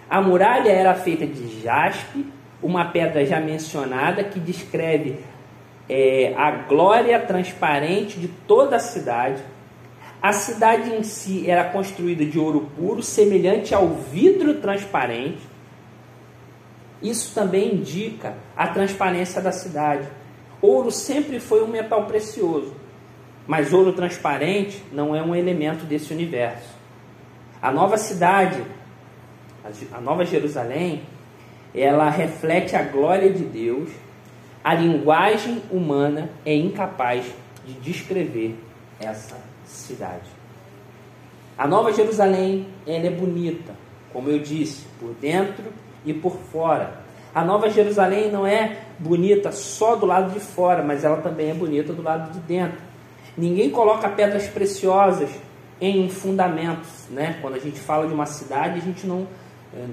A muralha era feita de jaspe, uma pedra já mencionada que descreve é, a glória transparente de toda a cidade. A cidade em si era construída de ouro puro, semelhante ao vidro transparente. Isso também indica a transparência da cidade. Ouro sempre foi um metal precioso, mas ouro transparente não é um elemento desse universo. A nova cidade, a nova Jerusalém, ela reflete a glória de Deus, a linguagem humana é incapaz de descrever essa cidade. A Nova Jerusalém, ela é bonita, como eu disse, por dentro e por fora. A Nova Jerusalém não é bonita só do lado de fora, mas ela também é bonita do lado de dentro. Ninguém coloca pedras preciosas em fundamentos, né? Quando a gente fala de uma cidade, a gente não é,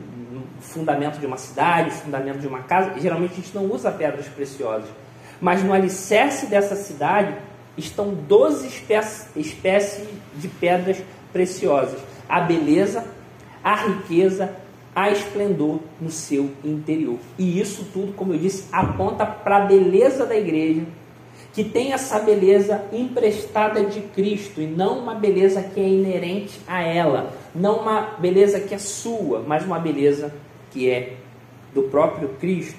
fundamento de uma cidade, fundamento de uma casa, geralmente a gente não usa pedras preciosas. Mas no alicerce dessa cidade estão 12 espécies, espécies de pedras preciosas. A beleza, a riqueza, a esplendor no seu interior. E isso tudo, como eu disse, aponta para a beleza da igreja, que tem essa beleza emprestada de Cristo e não uma beleza que é inerente a ela, não uma beleza que é sua, mas uma beleza que é do próprio Cristo.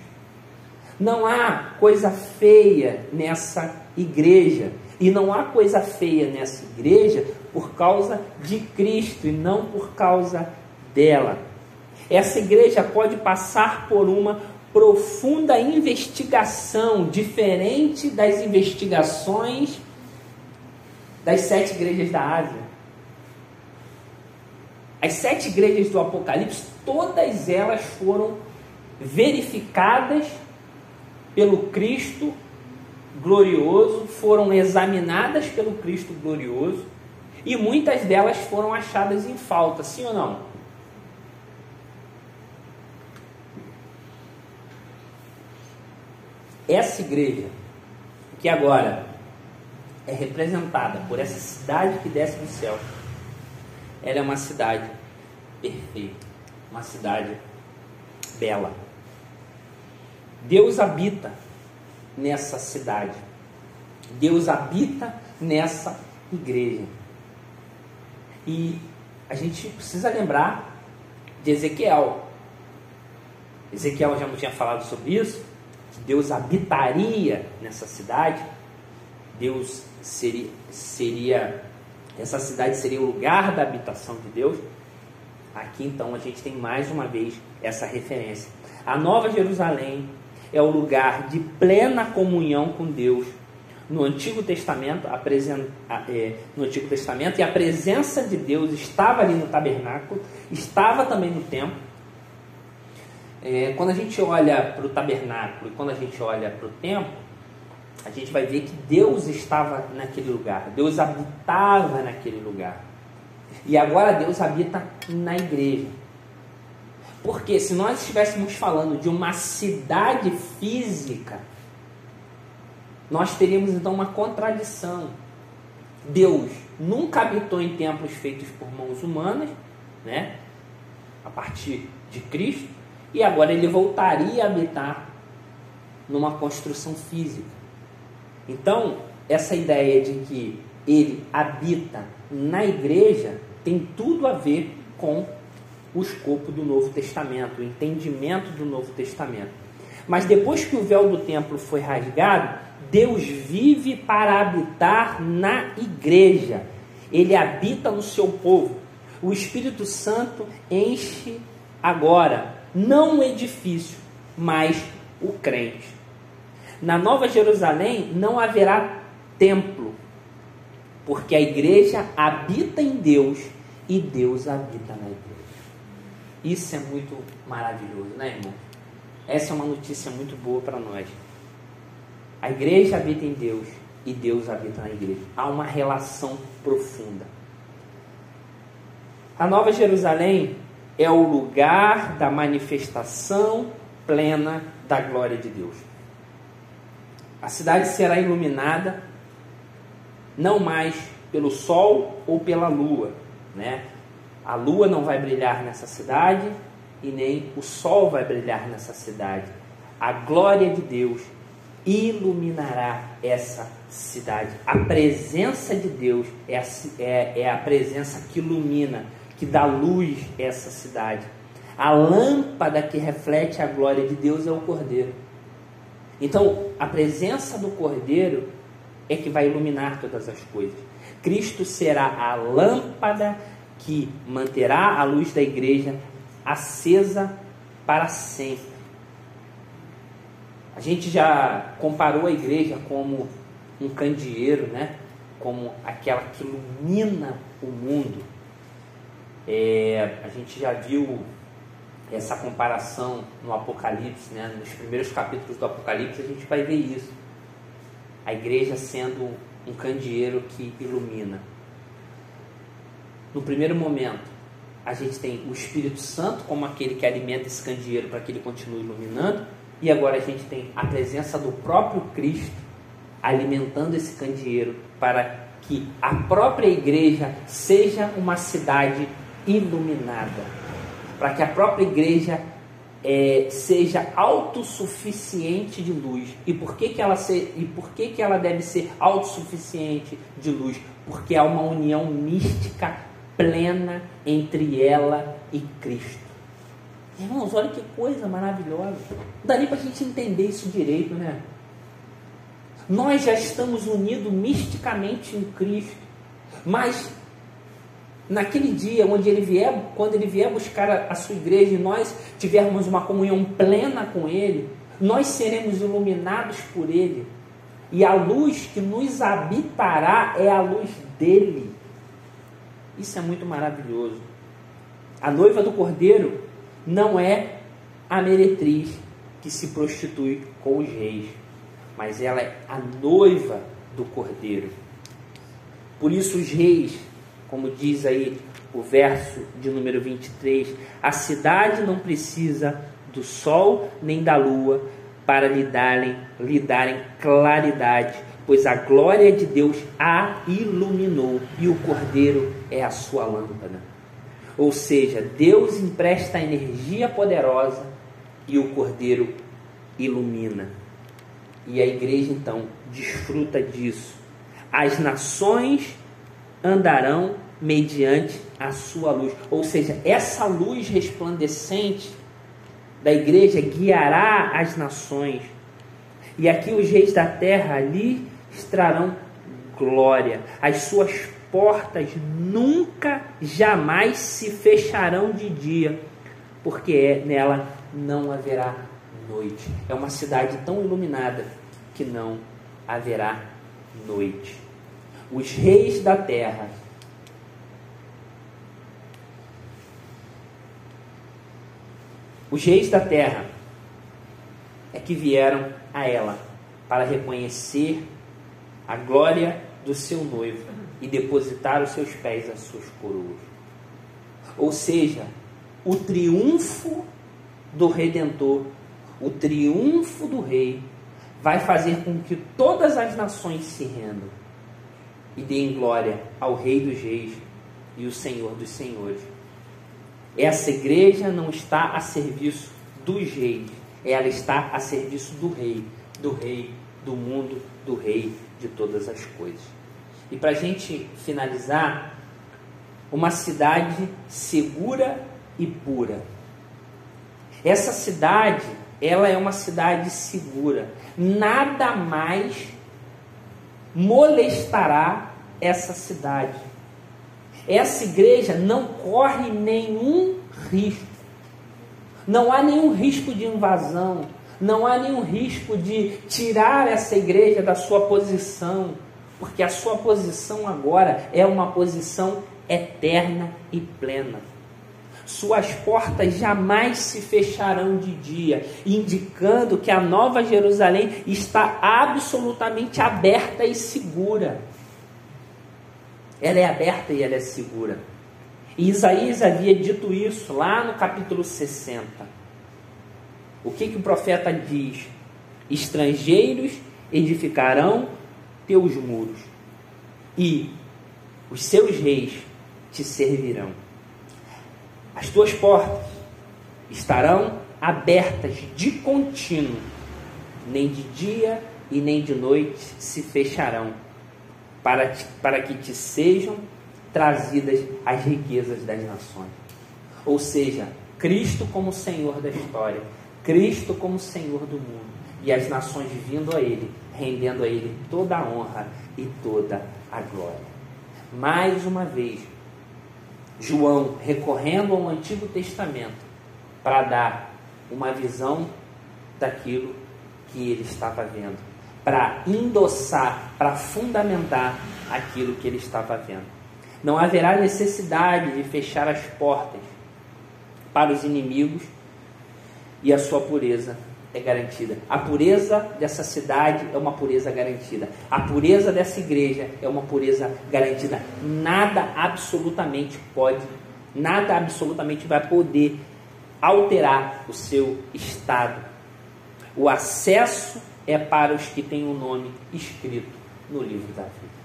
Não há coisa feia nessa igreja. E não há coisa feia nessa igreja por causa de Cristo e não por causa dela. Essa igreja pode passar por uma profunda investigação, diferente das investigações das sete igrejas da Ásia. As sete igrejas do Apocalipse, todas elas foram verificadas pelo Cristo glorioso, foram examinadas pelo Cristo glorioso e muitas delas foram achadas em falta, sim ou não? Essa igreja, que agora é representada por essa cidade que desce do céu, ela é uma cidade perfeita, uma cidade bela. Deus habita nessa cidade. Deus habita nessa igreja. E a gente precisa lembrar de Ezequiel. Ezequiel já não tinha falado sobre isso, que Deus habitaria nessa cidade. Deus seria, seria essa cidade seria o lugar da habitação de Deus. Aqui então a gente tem mais uma vez essa referência. A Nova Jerusalém é o lugar de plena comunhão com Deus. No Antigo Testamento, a presen... é, no Antigo Testamento, e a presença de Deus estava ali no tabernáculo, estava também no templo. É, quando a gente olha para o tabernáculo e quando a gente olha para o templo, a gente vai ver que Deus estava naquele lugar, Deus habitava naquele lugar. E agora Deus habita na igreja. Porque se nós estivéssemos falando de uma cidade física, nós teríamos então uma contradição. Deus nunca habitou em templos feitos por mãos humanas, né? A partir de Cristo, e agora ele voltaria a habitar numa construção física. Então, essa ideia de que ele habita na igreja tem tudo a ver com o escopo do Novo Testamento, o entendimento do Novo Testamento. Mas depois que o véu do templo foi rasgado, Deus vive para habitar na igreja. Ele habita no seu povo. O Espírito Santo enche agora, não o edifício, mas o crente. Na Nova Jerusalém não haverá templo, porque a igreja habita em Deus e Deus habita na igreja. Isso é muito maravilhoso, né, irmão? Essa é uma notícia muito boa para nós. A igreja habita em Deus e Deus habita na igreja. Há uma relação profunda. A Nova Jerusalém é o lugar da manifestação plena da glória de Deus. A cidade será iluminada não mais pelo sol ou pela lua, né? A lua não vai brilhar nessa cidade e nem o sol vai brilhar nessa cidade. A glória de Deus iluminará essa cidade. A presença de Deus é a, é, é a presença que ilumina, que dá luz a essa cidade. A lâmpada que reflete a glória de Deus é o Cordeiro. Então, a presença do Cordeiro é que vai iluminar todas as coisas. Cristo será a lâmpada que manterá a luz da igreja acesa para sempre. A gente já comparou a igreja como um candeeiro, né? como aquela que ilumina o mundo. É, a gente já viu essa comparação no Apocalipse, né? nos primeiros capítulos do Apocalipse, a gente vai ver isso. A igreja sendo um candeeiro que ilumina. No primeiro momento, a gente tem o Espírito Santo como aquele que alimenta esse candeeiro para que ele continue iluminando, e agora a gente tem a presença do próprio Cristo alimentando esse candeeiro para que a própria igreja seja uma cidade iluminada, para que a própria igreja é, seja autossuficiente de luz. E por que, que ela ser, e por que, que ela deve ser autossuficiente de luz? Porque há uma união mística plena entre ela e Cristo. Irmãos, olha que coisa maravilhosa. Não dá nem para a gente entender isso direito, né? Nós já estamos unidos misticamente em Cristo, mas naquele dia onde ele vier, quando ele vier buscar a, a sua igreja, e nós tivermos uma comunhão plena com Ele, nós seremos iluminados por Ele. E a luz que nos habitará é a luz dele. Isso é muito maravilhoso. A noiva do cordeiro não é a meretriz que se prostitui com os reis, mas ela é a noiva do cordeiro. Por isso, os reis, como diz aí o verso de número 23, a cidade não precisa do sol nem da lua para lhe darem, lhe darem claridade, pois a glória de Deus a iluminou e o cordeiro é a sua lâmpada. Ou seja, Deus empresta energia poderosa e o cordeiro ilumina. E a igreja então desfruta disso. As nações andarão mediante a sua luz. Ou seja, essa luz resplandecente da igreja guiará as nações. E aqui os reis da terra ali extrarão glória. As suas portas nunca, jamais se fecharão de dia, porque é, nela não haverá noite. É uma cidade tão iluminada que não haverá noite. Os reis da terra Os reis da terra é que vieram a ela para reconhecer a glória do seu noivo e depositar os seus pés às suas coroas. Ou seja, o triunfo do redentor, o triunfo do rei, vai fazer com que todas as nações se rendam e deem glória ao Rei dos Reis e o Senhor dos Senhores. Essa igreja não está a serviço dos reis, ela está a serviço do rei, do rei do mundo, do rei de todas as coisas. E para a gente finalizar, uma cidade segura e pura. Essa cidade, ela é uma cidade segura. Nada mais molestará essa cidade essa igreja não corre nenhum risco. Não há nenhum risco de invasão. Não há nenhum risco de tirar essa igreja da sua posição. Porque a sua posição agora é uma posição eterna e plena. Suas portas jamais se fecharão de dia, indicando que a Nova Jerusalém está absolutamente aberta e segura. Ela é aberta e ela é segura. E Isaías havia dito isso lá no capítulo 60. O que, que o profeta diz? Estrangeiros edificarão teus muros, e os seus reis te servirão. As tuas portas estarão abertas de contínuo, nem de dia e nem de noite se fecharão para, para que te sejam trazidas as riquezas das nações. Ou seja, Cristo como Senhor da história, Cristo como Senhor do mundo, e as nações vindo a Ele, rendendo a Ele toda a honra e toda a glória. Mais uma vez, João recorrendo ao Antigo Testamento para dar uma visão daquilo que ele estava vendo para endossar, para fundamentar aquilo que ele estava vendo. Não haverá necessidade de fechar as portas para os inimigos e a sua pureza é garantida. A pureza dessa cidade é uma pureza garantida. A pureza dessa igreja é uma pureza garantida. Nada absolutamente pode, nada absolutamente vai poder alterar o seu estado. O acesso é para os que têm o um nome escrito no livro da vida.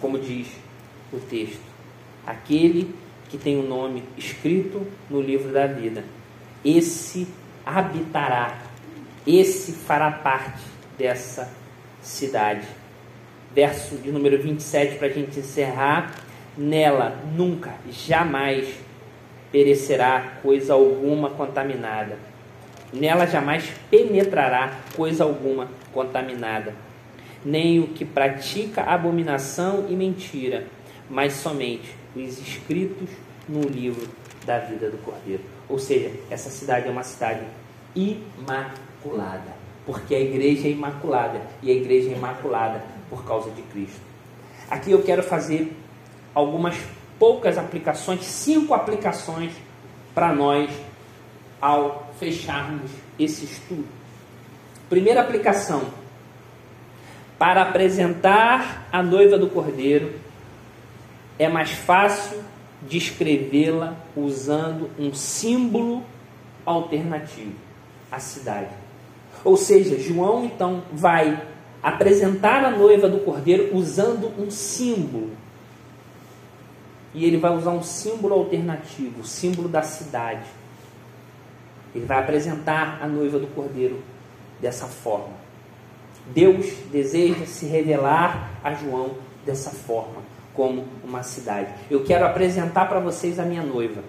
Como diz o texto, aquele que tem o um nome escrito no livro da vida, esse habitará, esse fará parte dessa cidade. Verso de número 27 para a gente encerrar. Nela nunca, jamais perecerá coisa alguma contaminada Nela jamais penetrará coisa alguma contaminada, nem o que pratica abominação e mentira, mas somente os escritos no livro da vida do Cordeiro. Ou seja, essa cidade é uma cidade imaculada, porque a igreja é imaculada e a igreja é imaculada por causa de Cristo. Aqui eu quero fazer algumas poucas aplicações, cinco aplicações para nós ao fecharmos esse estudo. Primeira aplicação: para apresentar a noiva do cordeiro, é mais fácil descrevê-la usando um símbolo alternativo, a cidade. Ou seja, João então vai apresentar a noiva do cordeiro usando um símbolo. E ele vai usar um símbolo alternativo, o símbolo da cidade. Ele vai apresentar a noiva do cordeiro dessa forma. Deus deseja se revelar a João dessa forma, como uma cidade. Eu quero apresentar para vocês a minha noiva.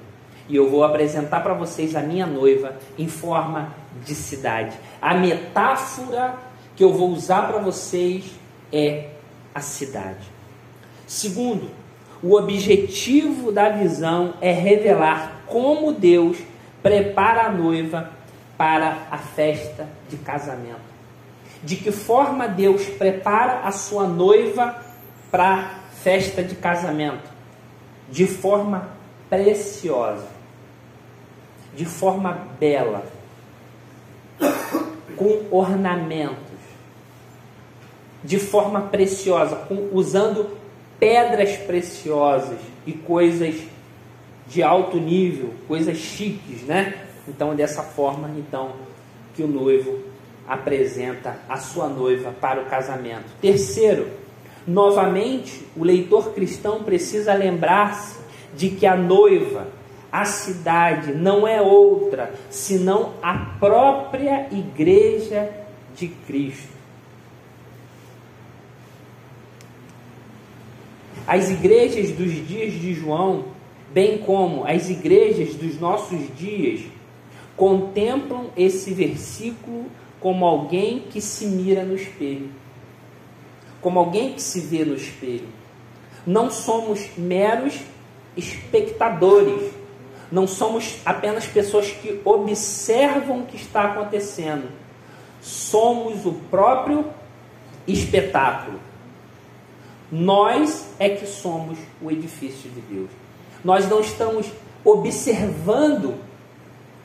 E eu vou apresentar para vocês a minha noiva em forma de cidade. A metáfora que eu vou usar para vocês é a cidade. Segundo, o objetivo da visão é revelar como Deus prepara a noiva para a festa de casamento. De que forma Deus prepara a sua noiva para festa de casamento? De forma preciosa, de forma bela, com ornamentos, de forma preciosa, com, usando pedras preciosas e coisas de alto nível, coisas chiques, né? Então, dessa forma, então, que o noivo apresenta a sua noiva para o casamento. Terceiro, novamente, o leitor cristão precisa lembrar-se de que a noiva, a cidade, não é outra senão a própria igreja de Cristo. As igrejas dos dias de João, bem como as igrejas dos nossos dias, contemplam esse versículo como alguém que se mira no espelho, como alguém que se vê no espelho. Não somos meros espectadores, não somos apenas pessoas que observam o que está acontecendo, somos o próprio espetáculo. Nós é que somos o edifício de Deus. Nós não estamos observando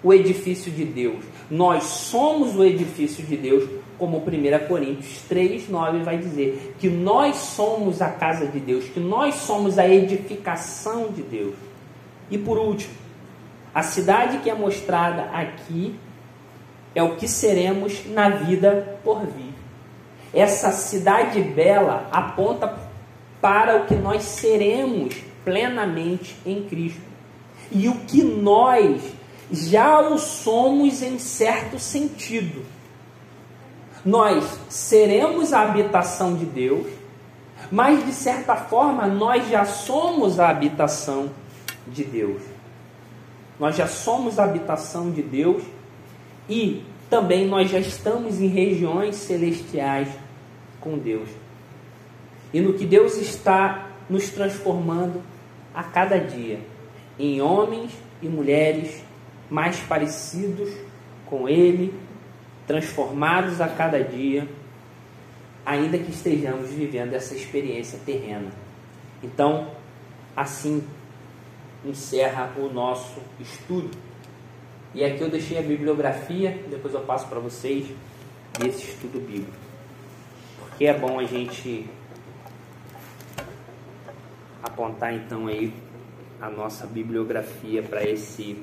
o edifício de Deus. Nós somos o edifício de Deus, como 1 Coríntios 3, 9 vai dizer, que nós somos a casa de Deus, que nós somos a edificação de Deus. E por último, a cidade que é mostrada aqui é o que seremos na vida por vir. Essa cidade bela aponta para o que nós seremos plenamente em Cristo. E o que nós já o somos em certo sentido. Nós seremos a habitação de Deus, mas de certa forma nós já somos a habitação de Deus. Nós já somos a habitação de Deus e também nós já estamos em regiões celestiais com Deus. E no que Deus está nos transformando a cada dia em homens e mulheres mais parecidos com Ele, transformados a cada dia, ainda que estejamos vivendo essa experiência terrena. Então, assim encerra o nosso estudo. E aqui eu deixei a bibliografia, depois eu passo para vocês desse estudo bíblico. Porque é bom a gente apontar então aí a nossa bibliografia para esse